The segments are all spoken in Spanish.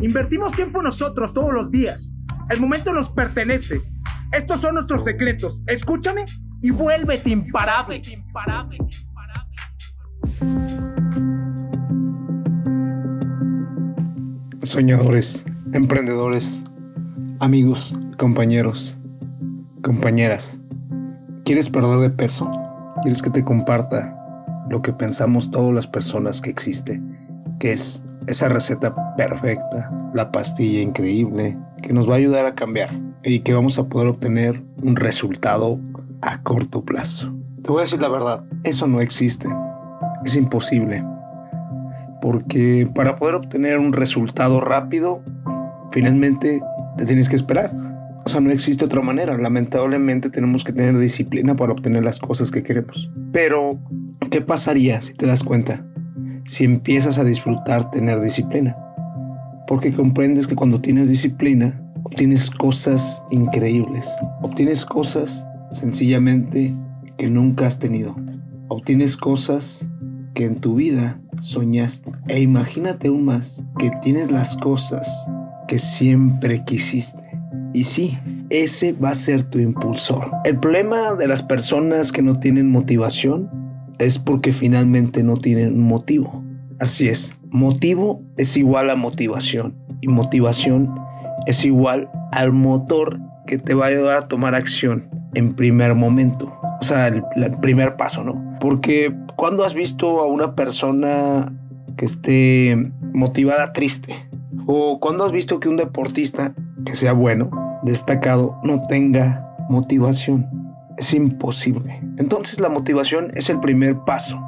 Invertimos tiempo nosotros todos los días. El momento nos pertenece. Estos son nuestros secretos. Escúchame y vuélvete imparable. imparable. Soñadores, emprendedores, amigos, compañeros, compañeras. ¿Quieres perder de peso? ¿Quieres que te comparta lo que pensamos todas las personas que existe? Que es esa receta perfecta, la pastilla increíble, que nos va a ayudar a cambiar y que vamos a poder obtener un resultado a corto plazo. Te voy a decir la verdad, eso no existe. Es imposible. Porque para poder obtener un resultado rápido, finalmente te tienes que esperar. O sea, no existe otra manera. Lamentablemente tenemos que tener disciplina para obtener las cosas que queremos. Pero, ¿qué pasaría si te das cuenta? Si empiezas a disfrutar tener disciplina. Porque comprendes que cuando tienes disciplina, obtienes cosas increíbles. Obtienes cosas sencillamente que nunca has tenido. Obtienes cosas que en tu vida soñaste. E imagínate aún más que tienes las cosas que siempre quisiste. Y sí, ese va a ser tu impulsor. El problema de las personas que no tienen motivación es porque finalmente no tienen un motivo. Así es, motivo es igual a motivación y motivación es igual al motor que te va a ayudar a tomar acción en primer momento. O sea, el, primer paso, ¿no? Porque cuando has visto a una persona que esté motivada triste, o cuando has visto que un deportista que sea bueno, destacado, no tenga motivación. Es imposible. Entonces la motivación es el primer paso,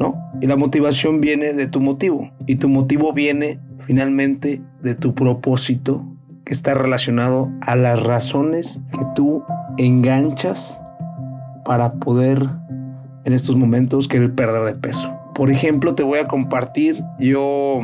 ¿no? Y la motivación viene de tu motivo. Y tu motivo viene finalmente de tu propósito que está relacionado a las razones que tú enganchas para poder en estos momentos querer perder de peso. Por ejemplo, te voy a compartir yo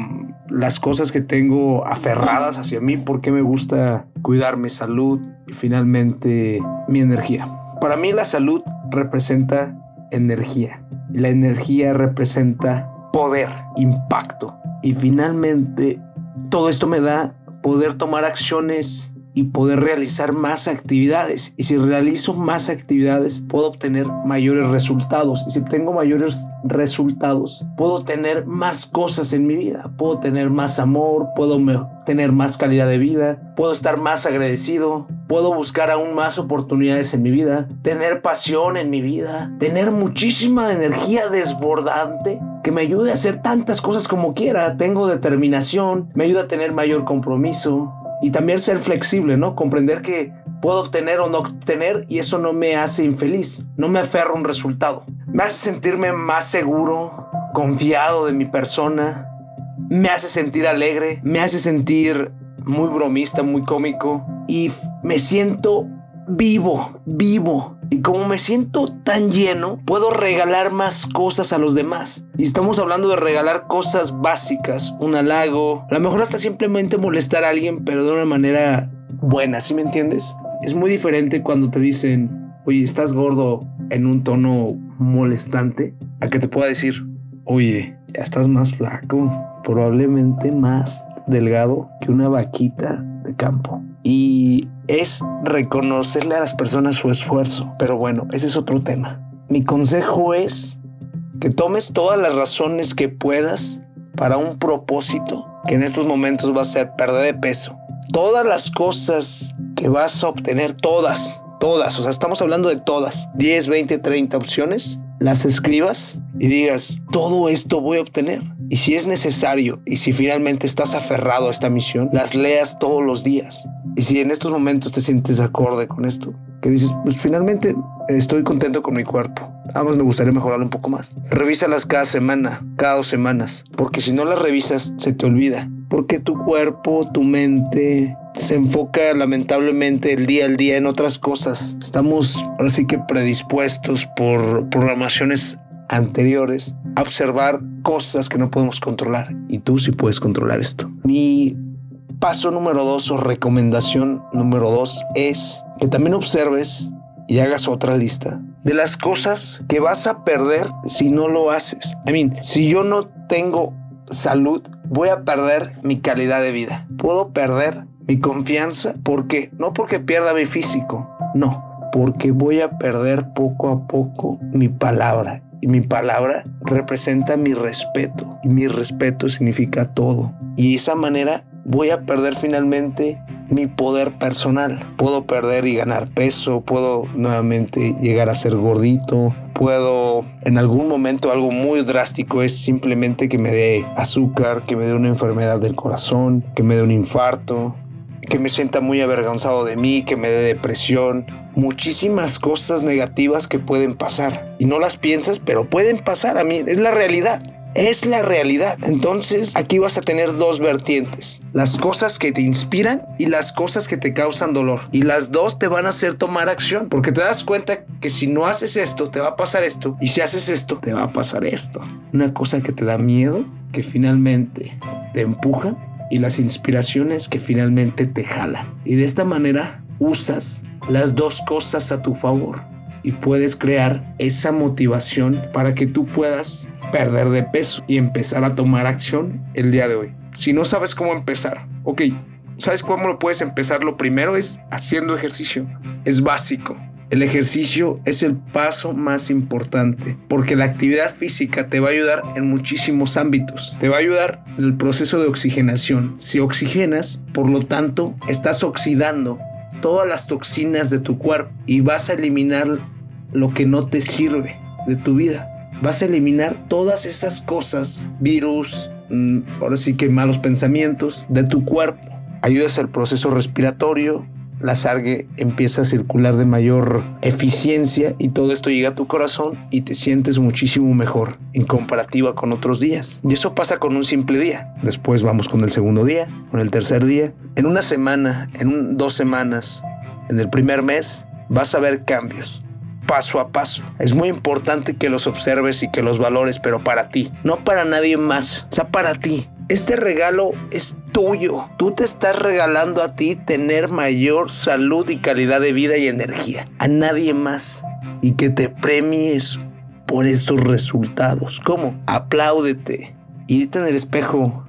las cosas que tengo aferradas hacia mí, porque me gusta cuidar mi salud y finalmente mi energía. Para mí la salud representa energía. La energía representa poder, impacto. Y finalmente todo esto me da poder tomar acciones y poder realizar más actividades. Y si realizo más actividades, puedo obtener mayores resultados. Y si tengo mayores resultados, puedo tener más cosas en mi vida. Puedo tener más amor, puedo tener más calidad de vida, puedo estar más agradecido, puedo buscar aún más oportunidades en mi vida, tener pasión en mi vida, tener muchísima energía desbordante que me ayude a hacer tantas cosas como quiera. Tengo determinación, me ayuda a tener mayor compromiso, y también ser flexible, ¿no? Comprender que puedo obtener o no obtener y eso no me hace infeliz, no me aferra a un resultado. Me hace sentirme más seguro, confiado de mi persona, me hace sentir alegre, me hace sentir muy bromista, muy cómico y me siento vivo, vivo. Y como me siento tan lleno, puedo regalar más cosas a los demás. Y estamos hablando de regalar cosas básicas, un halago, a lo mejor hasta simplemente molestar a alguien, pero de una manera buena, ¿sí me entiendes? Es muy diferente cuando te dicen, oye, estás gordo en un tono molestante, a que te pueda decir, oye, ya estás más flaco, probablemente más delgado que una vaquita de campo. Y es reconocerle a las personas su esfuerzo. Pero bueno, ese es otro tema. Mi consejo es que tomes todas las razones que puedas para un propósito que en estos momentos va a ser perder de peso. Todas las cosas que vas a obtener, todas, todas, o sea, estamos hablando de todas, 10, 20, 30 opciones, las escribas y digas, todo esto voy a obtener. Y si es necesario y si finalmente estás aferrado a esta misión, las leas todos los días Y si en estos momentos te sientes acorde con esto, que dices, pues finalmente estoy contento con mi cuerpo. Además me gustaría mejorarlo un poco más. Revísalas cada semana, cada dos semanas, porque si no las revisas se te olvida. Porque tu cuerpo, tu mente se enfoca lamentablemente el día al día en otras cosas. Estamos ahora sí que predispuestos por programaciones anteriores a observar cosas que no podemos controlar. Y tú sí puedes controlar esto. Mi paso número dos o recomendación número dos es que también observes y hagas otra lista de las cosas que vas a perder si no lo haces. I mean, si yo no tengo salud, voy a perder mi calidad de vida. Puedo perder mi confianza. ¿Por qué? No porque pierda mi físico, no, porque voy a perder poco a poco mi palabra. Y mi palabra representa mi respeto. Y mi respeto significa todo. Y esa manera voy a perder finalmente mi poder personal. Puedo perder y ganar peso, puedo nuevamente llegar a ser gordito, puedo en algún momento algo muy drástico es simplemente que me dé azúcar, que me dé una enfermedad del corazón, que me dé un infarto, que me sienta muy avergonzado de mí, que me dé depresión, muchísimas cosas negativas que pueden pasar y no las piensas, pero pueden pasar a mí, es la realidad. Es la realidad. Entonces aquí vas a tener dos vertientes. Las cosas que te inspiran y las cosas que te causan dolor. Y las dos te van a hacer tomar acción. Porque te das cuenta que si no haces esto, te va a pasar esto. Y si haces esto, te va a pasar esto. Una cosa que te da miedo, que finalmente te empuja. Y las inspiraciones que finalmente te jalan. Y de esta manera usas las dos cosas a tu favor. Y puedes crear esa motivación para que tú puedas perder de peso y empezar a tomar acción el día de hoy. Si no sabes cómo empezar, ok, ¿sabes cómo lo puedes empezar? Lo primero es haciendo ejercicio. Es básico. El ejercicio es el paso más importante porque la actividad física te va a ayudar en muchísimos ámbitos. Te va a ayudar en el proceso de oxigenación. Si oxigenas, por lo tanto, estás oxidando todas las toxinas de tu cuerpo y vas a eliminar lo que no te sirve de tu vida vas a eliminar todas esas cosas, virus, mm, ahora sí que malos pensamientos de tu cuerpo. Ayudas al proceso respiratorio, la sangre empieza a circular de mayor eficiencia y todo esto llega a tu corazón y te sientes muchísimo mejor en comparativa con otros días. Y eso pasa con un simple día. Después vamos con el segundo día, con el tercer día. En una semana, en dos semanas, en el primer mes, vas a ver cambios paso a paso. Es muy importante que los observes y que los valores, pero para ti, no para nadie más, o sea, para ti. Este regalo es tuyo. Tú te estás regalando a ti tener mayor salud y calidad de vida y energía. A nadie más. Y que te premies por estos resultados. ¿Cómo? Apláudete. Y dite en el espejo.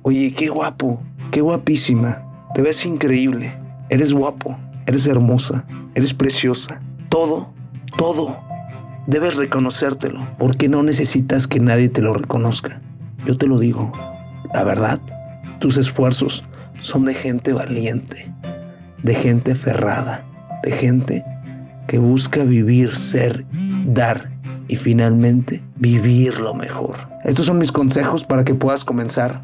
Oye, qué guapo. Qué guapísima. Te ves increíble. Eres guapo. Eres hermosa. Eres preciosa. Todo todo. Debes reconocértelo, porque no necesitas que nadie te lo reconozca. Yo te lo digo, la verdad, tus esfuerzos son de gente valiente, de gente ferrada, de gente que busca vivir, ser, dar y finalmente vivir lo mejor. Estos son mis consejos para que puedas comenzar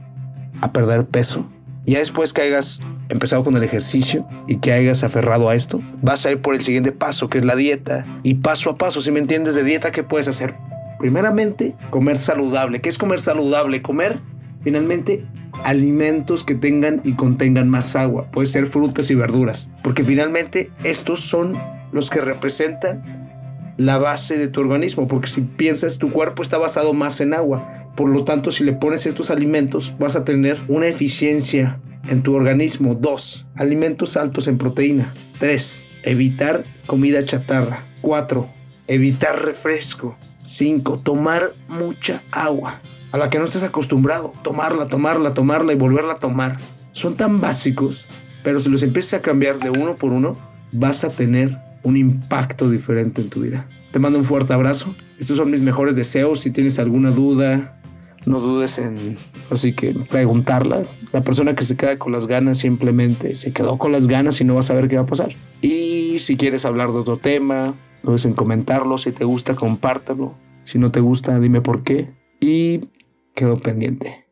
a perder peso. Ya después hayas empezado con el ejercicio y que hayas aferrado a esto, vas a ir por el siguiente paso, que es la dieta. Y paso a paso, si me entiendes de dieta, ¿qué puedes hacer? Primeramente, comer saludable. ¿Qué es comer saludable? Comer, finalmente, alimentos que tengan y contengan más agua. Puede ser frutas y verduras. Porque finalmente estos son los que representan la base de tu organismo. Porque si piensas, tu cuerpo está basado más en agua. Por lo tanto, si le pones estos alimentos, vas a tener una eficiencia en tu organismo. 2. Alimentos altos en proteína. 3. Evitar comida chatarra. 4. Evitar refresco. 5. Tomar mucha agua. A la que no estés acostumbrado. Tomarla, tomarla, tomarla y volverla a tomar. Son tan básicos, pero si los empiezas a cambiar de uno por uno, vas a tener un impacto diferente en tu vida. Te mando un fuerte abrazo. Estos son mis mejores deseos. Si tienes alguna duda, no dudes en así que preguntarla. La persona que se queda con las ganas simplemente se quedó con las ganas y no va a saber qué va a pasar. Y si quieres hablar de otro tema, no dudes en comentarlo. Si te gusta, compártelo. Si no te gusta, dime por qué. Y quedo pendiente.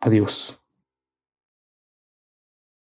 Adiós.